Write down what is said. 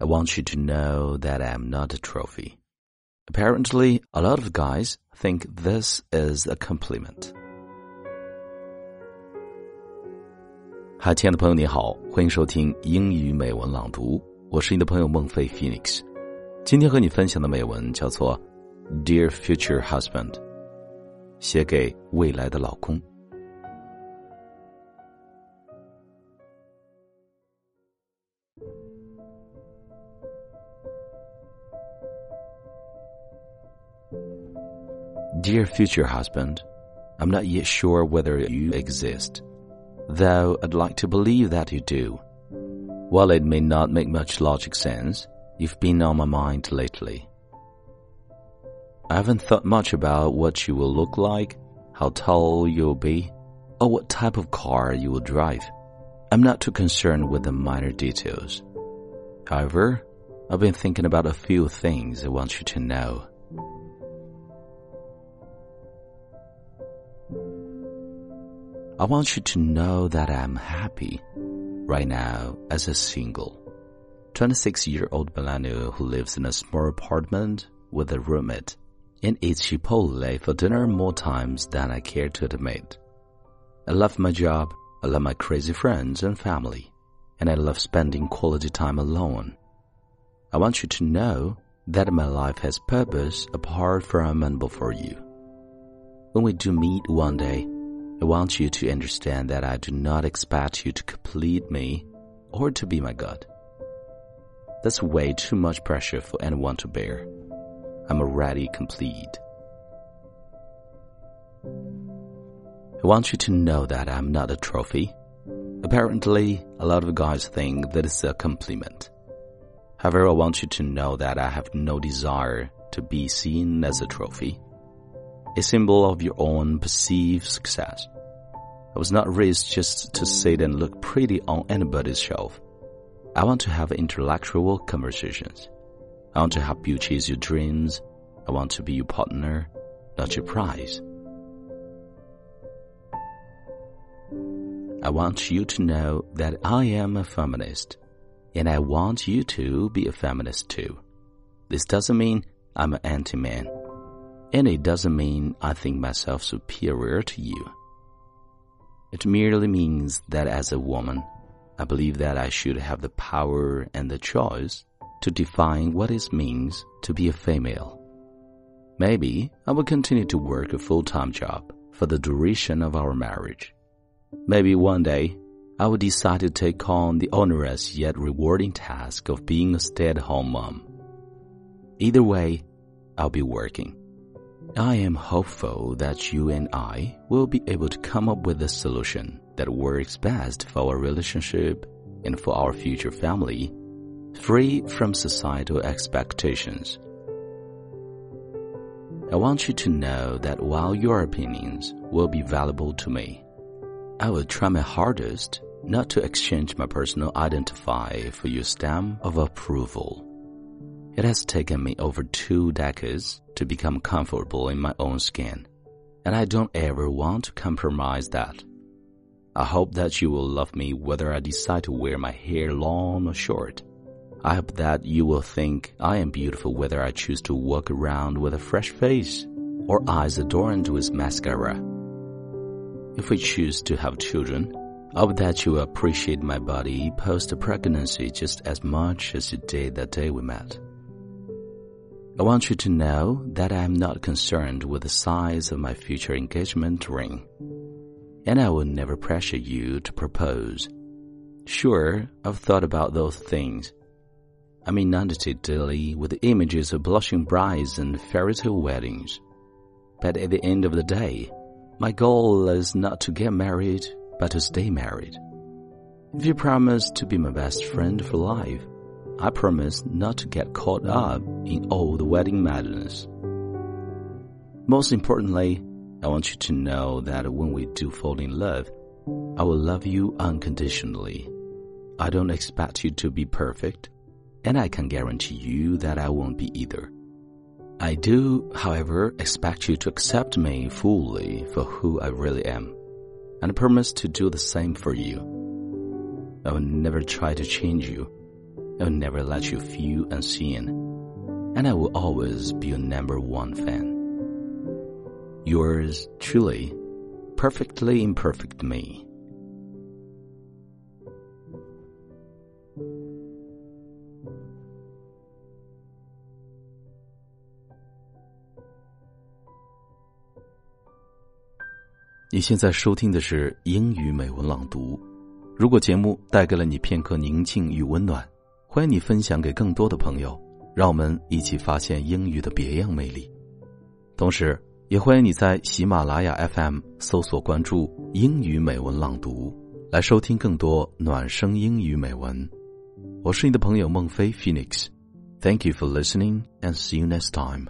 I want you to know that I'm not a trophy. Apparently, a lot of guys think this is a compliment. 嗨，亲爱的朋友，你好，欢迎收听英语美文朗读，我是你的朋友孟非 Phoenix。今天和你分享的美文叫做《Dear Future Husband》，写给未来的老公。 Dear future husband, I'm not yet sure whether you exist, though I'd like to believe that you do. While it may not make much logic sense, you've been on my mind lately. I haven't thought much about what you will look like, how tall you'll be, or what type of car you will drive. I'm not too concerned with the minor details. However, I've been thinking about a few things I want you to know. I want you to know that I'm happy right now as a single 26 year old millennial who lives in a small apartment with a roommate and eats Chipotle for dinner more times than I care to admit. I love my job, I love my crazy friends and family, and I love spending quality time alone. I want you to know that my life has purpose apart from and before you. When we do meet one day, I want you to understand that I do not expect you to complete me or to be my God. That's way too much pressure for anyone to bear. I'm already complete. I want you to know that I'm not a trophy. Apparently, a lot of guys think that it's a compliment. However, I want you to know that I have no desire to be seen as a trophy a symbol of your own perceived success. I was not raised just to sit and look pretty on anybody's shelf. I want to have intellectual conversations. I want to help you chase your dreams. I want to be your partner, not your prize. I want you to know that I am a feminist, and I want you to be a feminist too. This doesn't mean I'm an anti-man. And it doesn't mean I think myself superior to you. It merely means that as a woman, I believe that I should have the power and the choice to define what it means to be a female. Maybe I will continue to work a full-time job for the duration of our marriage. Maybe one day I will decide to take on the onerous yet rewarding task of being a stay-at-home mom. Either way, I'll be working. I am hopeful that you and I will be able to come up with a solution that works best for our relationship and for our future family, free from societal expectations. I want you to know that while your opinions will be valuable to me, I will try my hardest not to exchange my personal identifier for your stamp of approval. It has taken me over two decades to become comfortable in my own skin, and I don't ever want to compromise that. I hope that you will love me whether I decide to wear my hair long or short. I hope that you will think I am beautiful whether I choose to walk around with a fresh face or eyes adorned with mascara. If we choose to have children, I hope that you will appreciate my body post-pregnancy just as much as you did that day we met. I want you to know that I am not concerned with the size of my future engagement ring, and I will never pressure you to propose. Sure, I've thought about those things. I'm inundated daily with images of blushing brides and fairy tale weddings. But at the end of the day, my goal is not to get married, but to stay married. If you promise to be my best friend for life, I promise not to get caught up in all the wedding madness. Most importantly, I want you to know that when we do fall in love, I will love you unconditionally. I don't expect you to be perfect, and I can guarantee you that I won't be either. I do, however, expect you to accept me fully for who I really am, and I promise to do the same for you. I will never try to change you I'll never let you feel unseen, and I will always be your number one fan. Yours truly, perfectly imperfect me. 你现在收听的是英语美文朗读。如果节目带给了你片刻宁静与温暖，欢迎你分享给更多的朋友，让我们一起发现英语的别样魅力。同时，也欢迎你在喜马拉雅 FM 搜索关注“英语美文朗读”，来收听更多暖声英语美文。我是你的朋友孟非 Phoenix。Thank you for listening and see you next time.